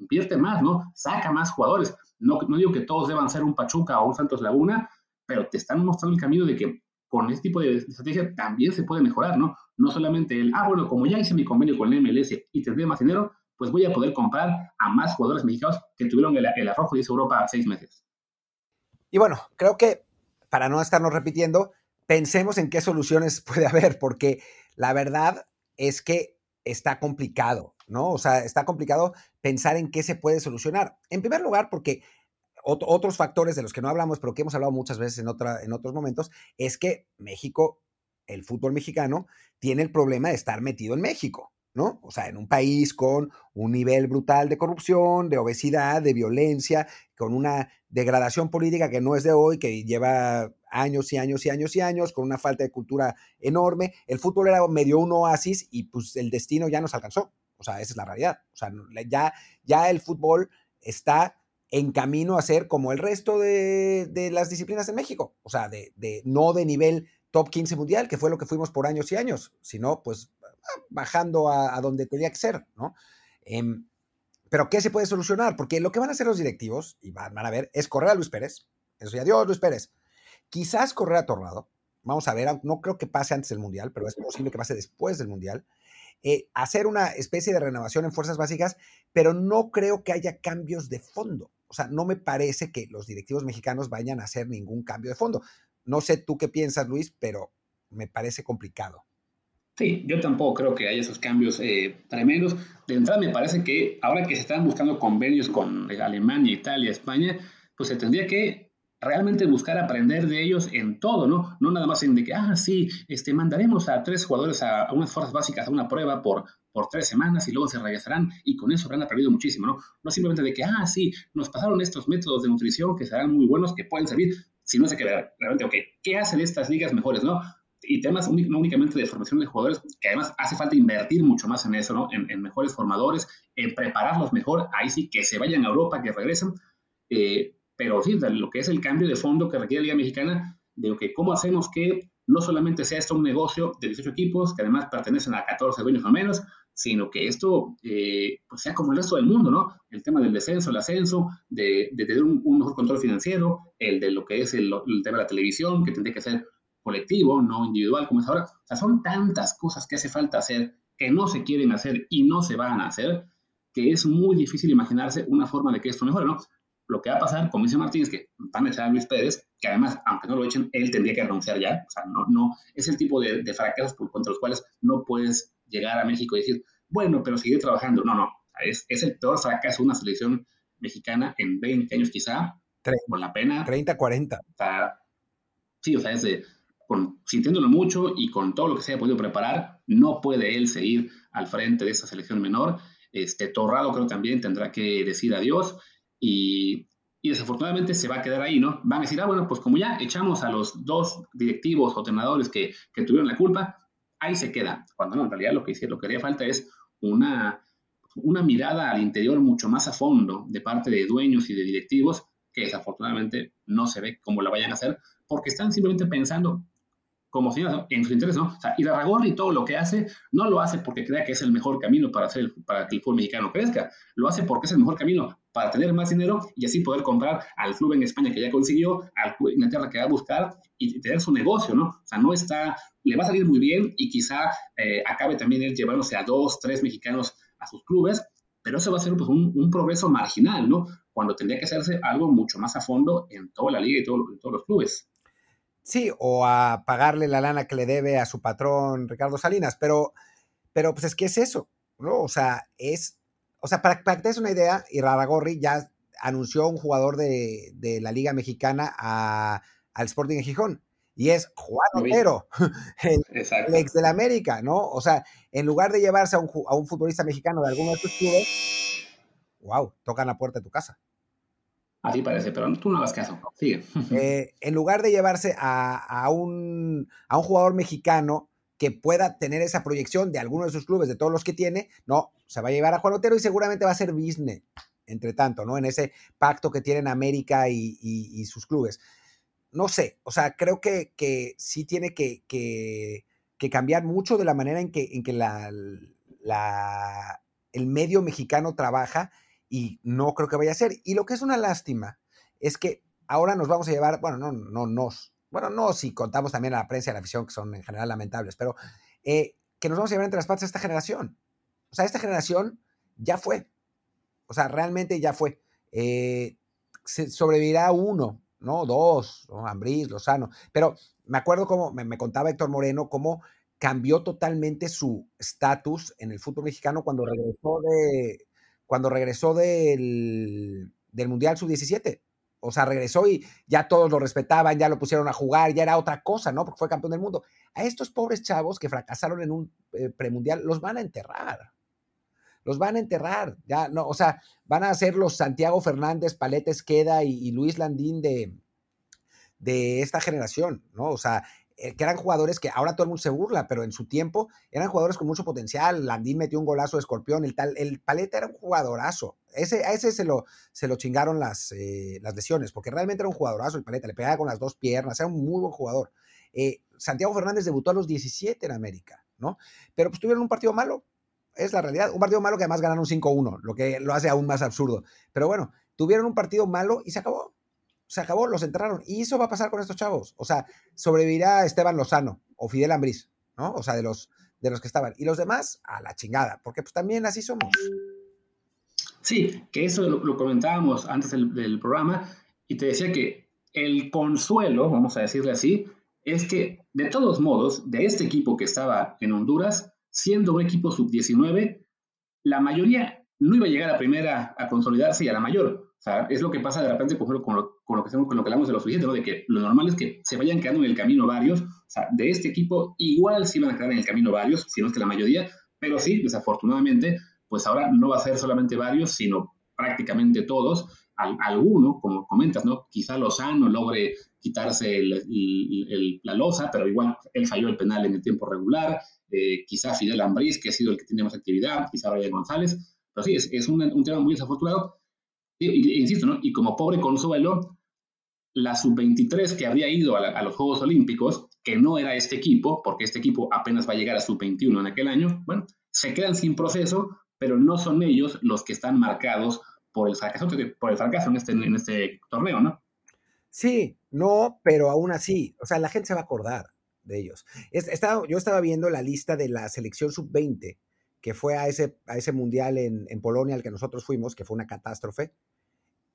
invierte más, ¿no? Saca más jugadores. No, no digo que todos deban ser un Pachuca o un Santos Laguna, pero te están mostrando el camino de que con este tipo de estrategia también se puede mejorar, ¿no? No solamente el, ah, bueno, como ya hice mi convenio con el MLS y tendré más dinero, pues voy a poder comprar a más jugadores mexicanos que tuvieron el, el arrojo de Europa seis meses. Y bueno, creo que para no estarnos repitiendo, pensemos en qué soluciones <laughs> puede haber, porque la verdad es que está complicado. ¿no? O sea, está complicado pensar en qué se puede solucionar. En primer lugar, porque otros factores de los que no hablamos, pero que hemos hablado muchas veces en, otra, en otros momentos, es que México, el fútbol mexicano, tiene el problema de estar metido en México, ¿no? O sea, en un país con un nivel brutal de corrupción, de obesidad, de violencia, con una degradación política que no es de hoy, que lleva años y años y años y años, con una falta de cultura enorme. El fútbol era medio un oasis y pues el destino ya nos alcanzó. O sea, esa es la realidad. O sea, ya, ya el fútbol está en camino a ser como el resto de, las disciplinas en México. O sea, de, no de nivel top 15 mundial, que fue lo que fuimos por años y años, sino pues bajando a, donde tenía que ser, ¿no? Em, pero ¿qué se puede solucionar? Porque lo que van a hacer los directivos, y van, a ver, es correr a Luis Pérez. Eso ya, adiós, Luis Pérez. Quizás correr a Torrado. Vamos a ver, no creo que pase antes del Mundial, pero es posible que pase después del Mundial. Eh, hacer una especie de renovación en fuerzas básicas, pero no creo que haya cambios de fondo. O sea, no me parece que los directivos mexicanos vayan a hacer ningún cambio de fondo. No sé tú qué piensas, Luis, pero me parece complicado. Sí, yo tampoco creo que haya esos cambios eh, tremendos. De entrada, me parece que ahora que se están buscando convenios con Alemania, Italia, España, pues se tendría que realmente buscar aprender de ellos en todo, ¿no? No nada más en de que, ah, sí, este, mandaremos a tres jugadores a, unas fuerzas básicas a una prueba por, por tres semanas y luego se regresarán y con eso habrán aprendido muchísimo, ¿no? No simplemente de que, ah, sí, nos pasaron estos métodos de nutrición que serán muy buenos, que pueden servir, sino de que realmente, ok, ¿qué hacen estas ligas mejores, no? Y temas no únicamente de formación de jugadores, que además hace falta invertir mucho más en eso, ¿no? En, mejores formadores, en prepararlos mejor, ahí sí que se vayan a Europa, que regresen. Eh, pero sí, lo que es el cambio de fondo que requiere la Liga Mexicana, de que cómo hacemos que no solamente sea esto un negocio de 18 equipos, que además pertenecen a 14 dueños o menos, sino que esto eh, pues sea como el resto del mundo, ¿no? El tema del descenso, el ascenso, de, tener un, mejor control financiero, el de lo que es el, tema de la televisión, que tendría que ser colectivo, no individual como es ahora. O sea, son tantas cosas que hace falta hacer, que no se quieren hacer y no se van a hacer, que es muy difícil imaginarse una forma de que esto mejore, ¿no? Lo que va a pasar, como dice Martín, es que van a echar a Luis Pérez, que además, aunque no lo echen, él tendría que renunciar ya. O sea, no, no, es el tipo de, de fracasos contra los cuales no puedes llegar a México y decir, bueno, pero seguir trabajando. No, no. Es, es el peor fracaso de una selección mexicana en 20 años quizá, con la pena. 30, 40. O sea, sí, o sea, es de, con, sintiéndolo mucho y con todo lo que se haya podido preparar, no puede él seguir al frente de esa selección menor. Este, Torrado creo también tendrá que decir adiós y, desafortunadamente se va a quedar ahí, ¿no? Van a decir, ah, bueno, pues como ya echamos a los dos directivos o entrenadores que, que tuvieron la culpa, ahí se queda. Cuando no, en realidad lo que, lo que haría falta es una, una mirada al interior mucho más a fondo de parte de dueños y de directivos que desafortunadamente no se ve cómo la vayan a hacer porque están simplemente pensando como si en su interés, ¿no? O sea, y todo lo que hace, no lo hace porque crea que es el mejor camino para, hacer, para que el fútbol mexicano crezca, lo hace porque es el mejor camino para tener más dinero y así poder comprar al club en España que ya consiguió, al club en Inglaterra que va a buscar y tener su negocio, ¿no? O sea, no está, le va a salir muy bien y quizá eh, acabe también él llevándose a dos, tres mexicanos a sus clubes, pero eso va a ser pues, un, un, progreso marginal, ¿no? Cuando tendría que hacerse algo mucho más a fondo en toda la liga y todo, en todos los clubes. Sí, o a pagarle la lana que le debe a su patrón Ricardo Salinas, pero, pero pues es que es eso, ¿no? O sea, es, o sea, para, para que te des una idea, Iraragorri ya anunció un jugador de, la Liga Mexicana al Sporting de Gijón. Y es Juan Otero, <laughs> el, el, ex del América, ¿no? O sea, en lugar de llevarse a un, a un futbolista mexicano de alguno de tus clubes, wow, tocan la puerta de tu casa. Así parece, pero tú no hagas caso. Sigue. <laughs> Eh, en lugar de llevarse a, un, jugador mexicano que pueda tener esa proyección de alguno de sus clubes, de todos los que tiene, no, se va a llevar a Juan Otero y seguramente va a ser business, entre tanto, ¿no? En ese pacto que tienen América y, sus clubes. No sé, o sea, creo que, sí tiene que, cambiar mucho de la manera en que, el medio mexicano trabaja y no creo que vaya a ser. Y lo que es una lástima es que ahora nos vamos a llevar, bueno, no, no nos, bueno, no si contamos también a la prensa y a la afición, que son en general lamentables, pero eh, que nos vamos a llevar entre las patas a esta generación. O sea, esta generación ya fue. O sea, realmente ya fue. Eh, sobrevivirá uno, ¿no? Dos, ¿no? Ambriz, Lozano. Pero me acuerdo como me, me contaba Héctor Moreno, cómo cambió totalmente su estatus en el fútbol mexicano cuando regresó de cuando regresó del, del Mundial Sub-17. O sea, regresó y ya todos lo respetaban, ya lo pusieron a jugar, ya era otra cosa, ¿no? Porque fue campeón del mundo. A estos pobres chavos que fracasaron en un eh, premundial, los van a enterrar. Los van a enterrar. Ya, no, o sea, van a ser los Santiago Fernández, Paletes Queda y, Luis Landín de, de esta generación, ¿no? O sea, que eran jugadores que ahora todo el mundo se burla, pero en su tiempo eran jugadores con mucho potencial. Landín metió un golazo de escorpión, el tal, el Paleta era un jugadorazo. Ese, a ese se lo, se lo chingaron las, eh, las lesiones, porque realmente era un jugadorazo el Paleta, le pegaba con las dos piernas, era un muy buen jugador. Eh, Santiago Fernández debutó a los 17 en América, ¿no? Pero pues tuvieron un partido malo, es la realidad. Un partido malo que además ganaron 5-1, lo que lo hace aún más absurdo. Pero bueno, tuvieron un partido malo y se acabó se acabó, los enterraron. Y eso va a pasar con estos chavos. O sea, sobrevivirá Esteban Lozano o Fidel Ambriz, ¿no? O sea, de los, de los que estaban. Y los demás, a la chingada, porque pues también así somos. Sí, que eso lo, comentábamos antes del, programa y te decía que el consuelo, vamos a decirle así, es que de todos modos, de este equipo que estaba en Honduras, siendo un equipo sub-19, la mayoría no iba a llegar a primera a consolidarse y a la mayor. O sea, es lo que pasa de repente, por ejemplo, con lo, con lo que, con lo que hablamos de los suficientes, ¿no? De que lo normal es que se vayan quedando en el camino varios. O sea, de este equipo igual sí van a quedar en el camino varios, si no es que la mayoría, pero sí, desafortunadamente, pues ahora no va a ser solamente varios, sino prácticamente todos. alguno, como comentas, ¿no? Quizá Lozano logre quitarse la losa, pero igual él falló el penal en el tiempo regular. Eh, quizá Fidel Ambriz, que ha sido el que tiene más actividad, quizá Ryan González. Pero sí, es, es un, un tema muy desafortunado insisto, ¿no? Y como pobre consuelo, la sub-23 que había ido a, los Juegos Olímpicos, que no era este equipo, porque este equipo apenas va a llegar a sub-21 en aquel año, bueno, se quedan sin proceso, pero no son ellos los que están marcados por el fracaso, por el fracaso en este, en este torneo, ¿no? Sí, no, pero aún así, o sea, la gente se va a acordar de ellos. yo estaba viendo la lista de la selección sub-20 que fue a ese, a ese mundial en, en, Polonia al que nosotros fuimos, que fue una catástrofe,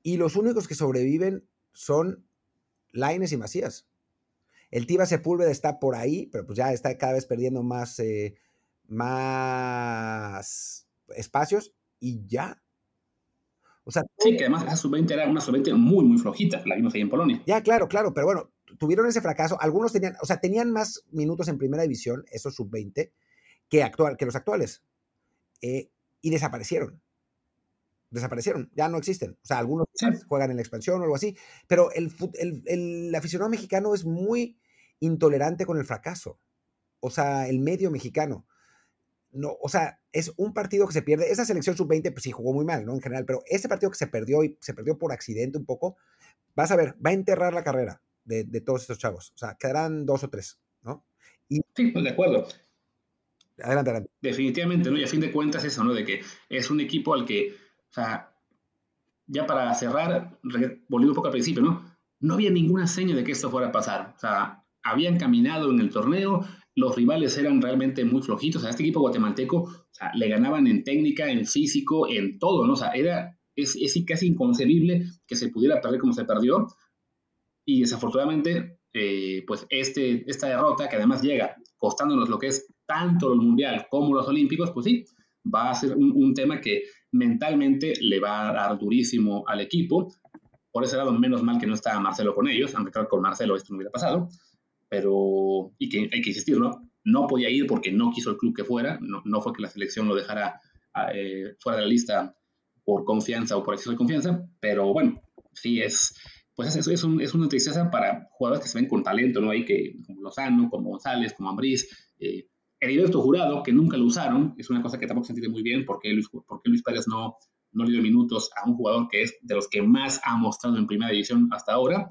y los únicos que sobreviven son Laines y Macías. El Tiba Sepúlveda está por ahí, pero pues ya está cada vez perdiendo más, eh, más espacios y ya. O sea, sí, que además esa sub-20 era una sub-20 muy, muy flojita, la vimos ahí en Polonia. Ya, claro, claro, pero bueno, tuvieron ese fracaso. Algunos tenían, o sea, tenían más minutos en primera división, esos sub-20, que, actual, que los actuales. Eh, y desaparecieron. Desaparecieron, ya no existen. O sea, algunos juegan en la expansión o algo así, pero el, el, aficionado mexicano es muy intolerante con el fracaso. O sea, el medio mexicano. No, o sea, es un partido que se pierde. Esa selección sub-20, pues sí jugó muy mal, ¿no? En general, pero ese partido que se perdió y se perdió por accidente un poco, vas a ver, va a enterrar la carrera de, todos estos chavos. O sea, quedarán dos o tres, ¿no? Y, sí, pues de acuerdo. Adelante, adelante. Definitivamente, ¿no? Y a fin de cuentas eso, ¿no? De que es un equipo al que, sea, ya para cerrar, volviendo un poco al principio, ¿no? No había ninguna seña de que esto fuera a pasar. O sea, habían caminado en el torneo, los rivales eran realmente muy flojitos. O sea, este equipo guatemalteco o sea, le ganaban en técnica, en físico, en todo, ¿no? O sea, era, es, es casi inconcebible que se pudiera perder como se perdió. Y desafortunadamente, eh, pues este, esta derrota, que además llega costándonos lo que es tanto el Mundial como los Olímpicos, pues sí, va a ser un, tema que mentalmente le va a dar durísimo al equipo. Por ese lado, menos mal que no está Marcelo con ellos, aunque que con Marcelo esto no hubiera pasado. Pero, y que hay que insistir, ¿no? No podía ir porque no quiso el club que fuera, no, no fue que la selección lo dejara eh, fuera de la lista por confianza o por exceso de confianza, pero bueno, sí es, pues es, es, un, es una tristeza para jugadores que se ven con talento, ¿no? Hay que, como Lozano, como González, como Ambriz, eh, Heriberto Jurado, que nunca lo usaron, es una cosa que tampoco se entiende muy bien porque Luis, porque Luis Pérez no, no le dio minutos a un jugador que es de los que más ha mostrado en primera división hasta ahora.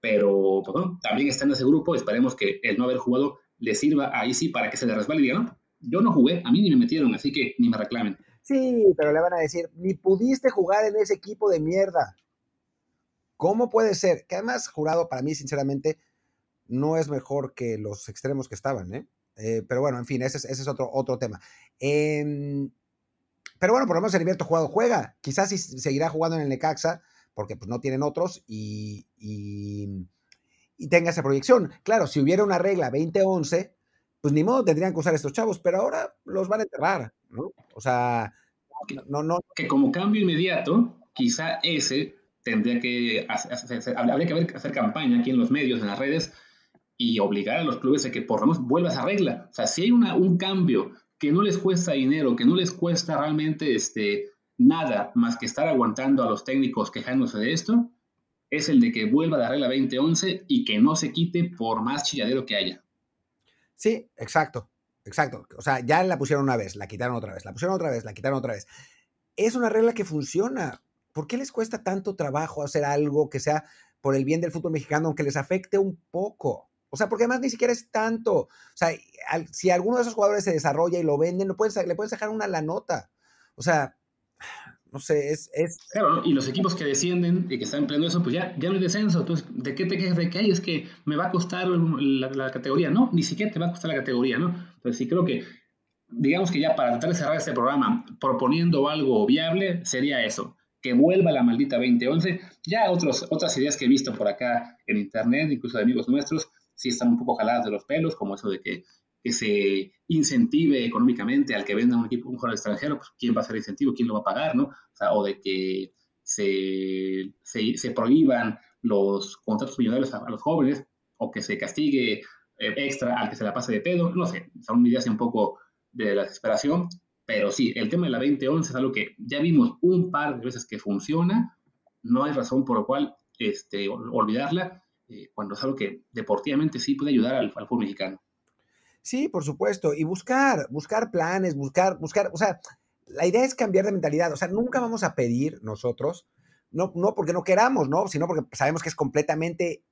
Pero pues también está en ese grupo. Esperemos que el no haber jugado le sirva ahí sí para que se le resbale no, yo no jugué, a mí ni me metieron, así que ni me reclamen. Sí, pero le van a decir, ni pudiste jugar en ese equipo de mierda. ¿Cómo puede ser? Que además, jurado, para mí, sinceramente, no es mejor que los extremos que estaban, ¿eh? Eh, pero bueno, en fin, ese es, otro, otro tema. Em, pero bueno, por lo menos el Heriberto jugado juega. Quizás seguirá jugando en el Necaxa, porque pues no tienen otros y, y, tenga esa proyección. Claro, si hubiera una regla 20-11, pues ni modo tendrían que usar estos chavos, pero ahora los van a enterrar, ¿no? O sea, no, no. Que como cambio inmediato, quizá ese tendría que hacer, habría que hacer campaña aquí en los medios, en las redes, y obligar a los clubes a que por lo menos vuelva esa regla. O sea, si hay una, un cambio que no les cuesta dinero, que no les cuesta realmente este, nada más que estar aguantando a los técnicos quejándose de esto, es el de que vuelva la regla 2011 y que no se quite por más chilladero que haya. Sí, exacto, exacto. O sea, ya la pusieron una vez, la quitaron otra vez, la pusieron otra vez, la quitaron otra vez. Es una regla que funciona. ¿Por qué les cuesta tanto trabajo hacer algo que sea por el bien del fútbol mexicano, aunque les afecte un poco? O sea, porque además ni siquiera es tanto. O sea, si alguno de esos jugadores se desarrolla y lo venden, lo le puedes dejar una la nota. O sea, <sighs> no sé, es... es... Claro, y los equipos que descienden y que están empleando eso, pues ya, ya no hay descenso. Entonces, ¿de qué te quejas de que hay? Es que me va a costar la, categoría. No, ni siquiera te va a costar la categoría, ¿no? Entonces, sí creo que, digamos que ya para tratar de cerrar este programa proponiendo algo viable, sería eso, que vuelva la maldita 2011. Ya otros, otras ideas que he visto por acá en internet, incluso de amigos nuestros, sí están un poco jaladas de los pelos, como eso de que que se incentive económicamente al que venda un equipo, un jugador extranjero, pues quién va a ser el incentivo, quién lo va a pagar, ¿no? O, de que se, se, prohíban los contratos millonarios a, los jóvenes, o que se castigue eh, extra al que se la pase de pedo, no sé, son ideas un poco de la desesperación, pero sí, el tema de la 2011 es algo que ya vimos un par de veces que funciona, no hay razón por la cual este, olvidarla, eh, cuando es algo que deportivamente sí puede ayudar al, al fútbol mexicano. Sí, por supuesto. Y buscar, buscar planes, buscar, buscar, o sea, la idea es cambiar de mentalidad. O sea, nunca vamos a pedir nosotros, no, no porque no queramos, ¿no? Sino porque sabemos que es completamente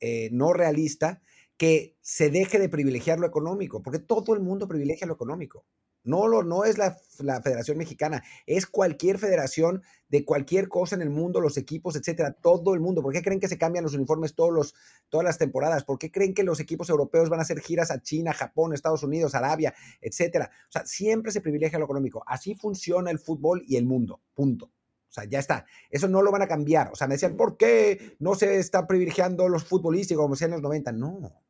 eh, no realista que se deje de privilegiar lo económico, porque todo el mundo privilegia lo económico. No, lo, no es la, Federación Mexicana, es cualquier federación de cualquier cosa en el mundo, los equipos, etcétera, todo el mundo. ¿Por qué creen que se cambian los uniformes todos los, todas las temporadas? ¿Por qué creen que los equipos europeos van a hacer giras a China, Japón, Estados Unidos, Arabia, etcétera? O sea, siempre se privilegia lo económico. Así funciona el fútbol y el mundo. Punto. O sea, ya está. Eso no lo van a cambiar. O sea, me decían, ¿por qué no se está privilegiando los futbolísticos como decían en los 90? No.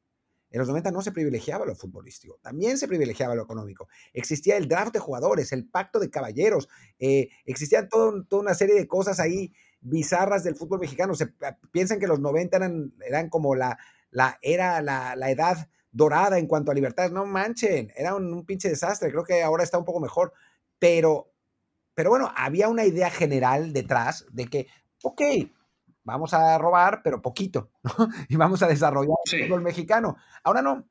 En los 90 no se privilegiaba lo futbolístico, también se privilegiaba lo económico. Existía el draft de jugadores, el pacto de caballeros, eh, existía toda una serie de cosas ahí bizarras del fútbol mexicano. Se ah, piensan que los 90 eran, eran como la, la era la, edad dorada en cuanto a libertad. No manchen, era un, un, pinche desastre. Creo que ahora está un poco mejor. Pero, pero bueno, había una idea general detrás de que, ok, vamos a robar, pero poquito, ¿no? <laughs> Y vamos a desarrollar el fútbol mexicano. Ahora no,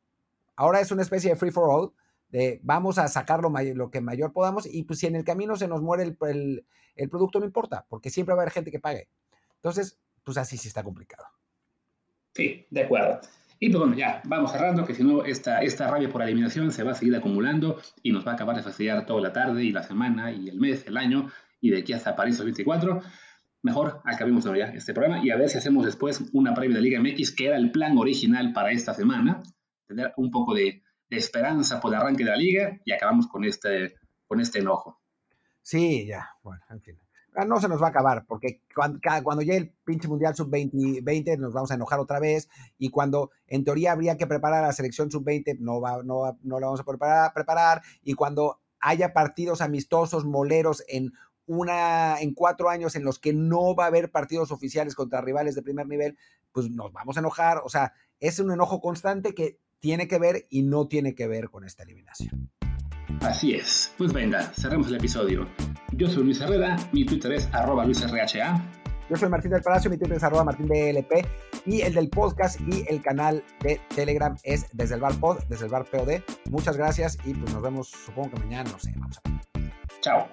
ahora es una especie de free for all, de vamos a sacar lo, lo que mayor podamos y pues si en el camino se nos muere el, el, producto no importa, porque siempre va a haber gente que pague. Entonces, pues así sí está complicado. Sí, de acuerdo. Y pues bueno, ya, vamos cerrando, que si no, esta, esta rabia por eliminación se va a seguir acumulando y nos va a acabar de fastidiar toda la tarde y la semana y el mes, el año y de aquí hasta París 2024 mejor acabemos ya este programa y a ver si hacemos después una previa de Liga MX, que era el plan original para esta semana, tener un poco de, esperanza por el arranque de la liga y acabamos con este, con este enojo. Sí, ya, bueno, en fin. Ah, no se nos va a acabar, porque cuando, cuando llegue el pinche Mundial Sub-20 nos vamos a enojar otra vez, y cuando en teoría habría que preparar a la selección Sub-20, no, va, no, no la vamos a preparar, preparar, y cuando haya partidos amistosos, moleros en una, en cuatro años en los que no va a haber partidos oficiales contra rivales de primer nivel, pues nos vamos a enojar. O sea, es un enojo constante que tiene que ver y no tiene que ver con esta eliminación. Así es. Pues venga, cerremos el episodio. Yo soy Luis Herrera, mi Twitter es arroba LuisRHA. Yo soy Martín del Palacio, mi Twitter es arroba Martín DLP y el del podcast y el canal de Telegram es desde el bar pod, desde el bar POD. Muchas gracias y pues nos vemos supongo que mañana, no sé, vamos a ver. Chao.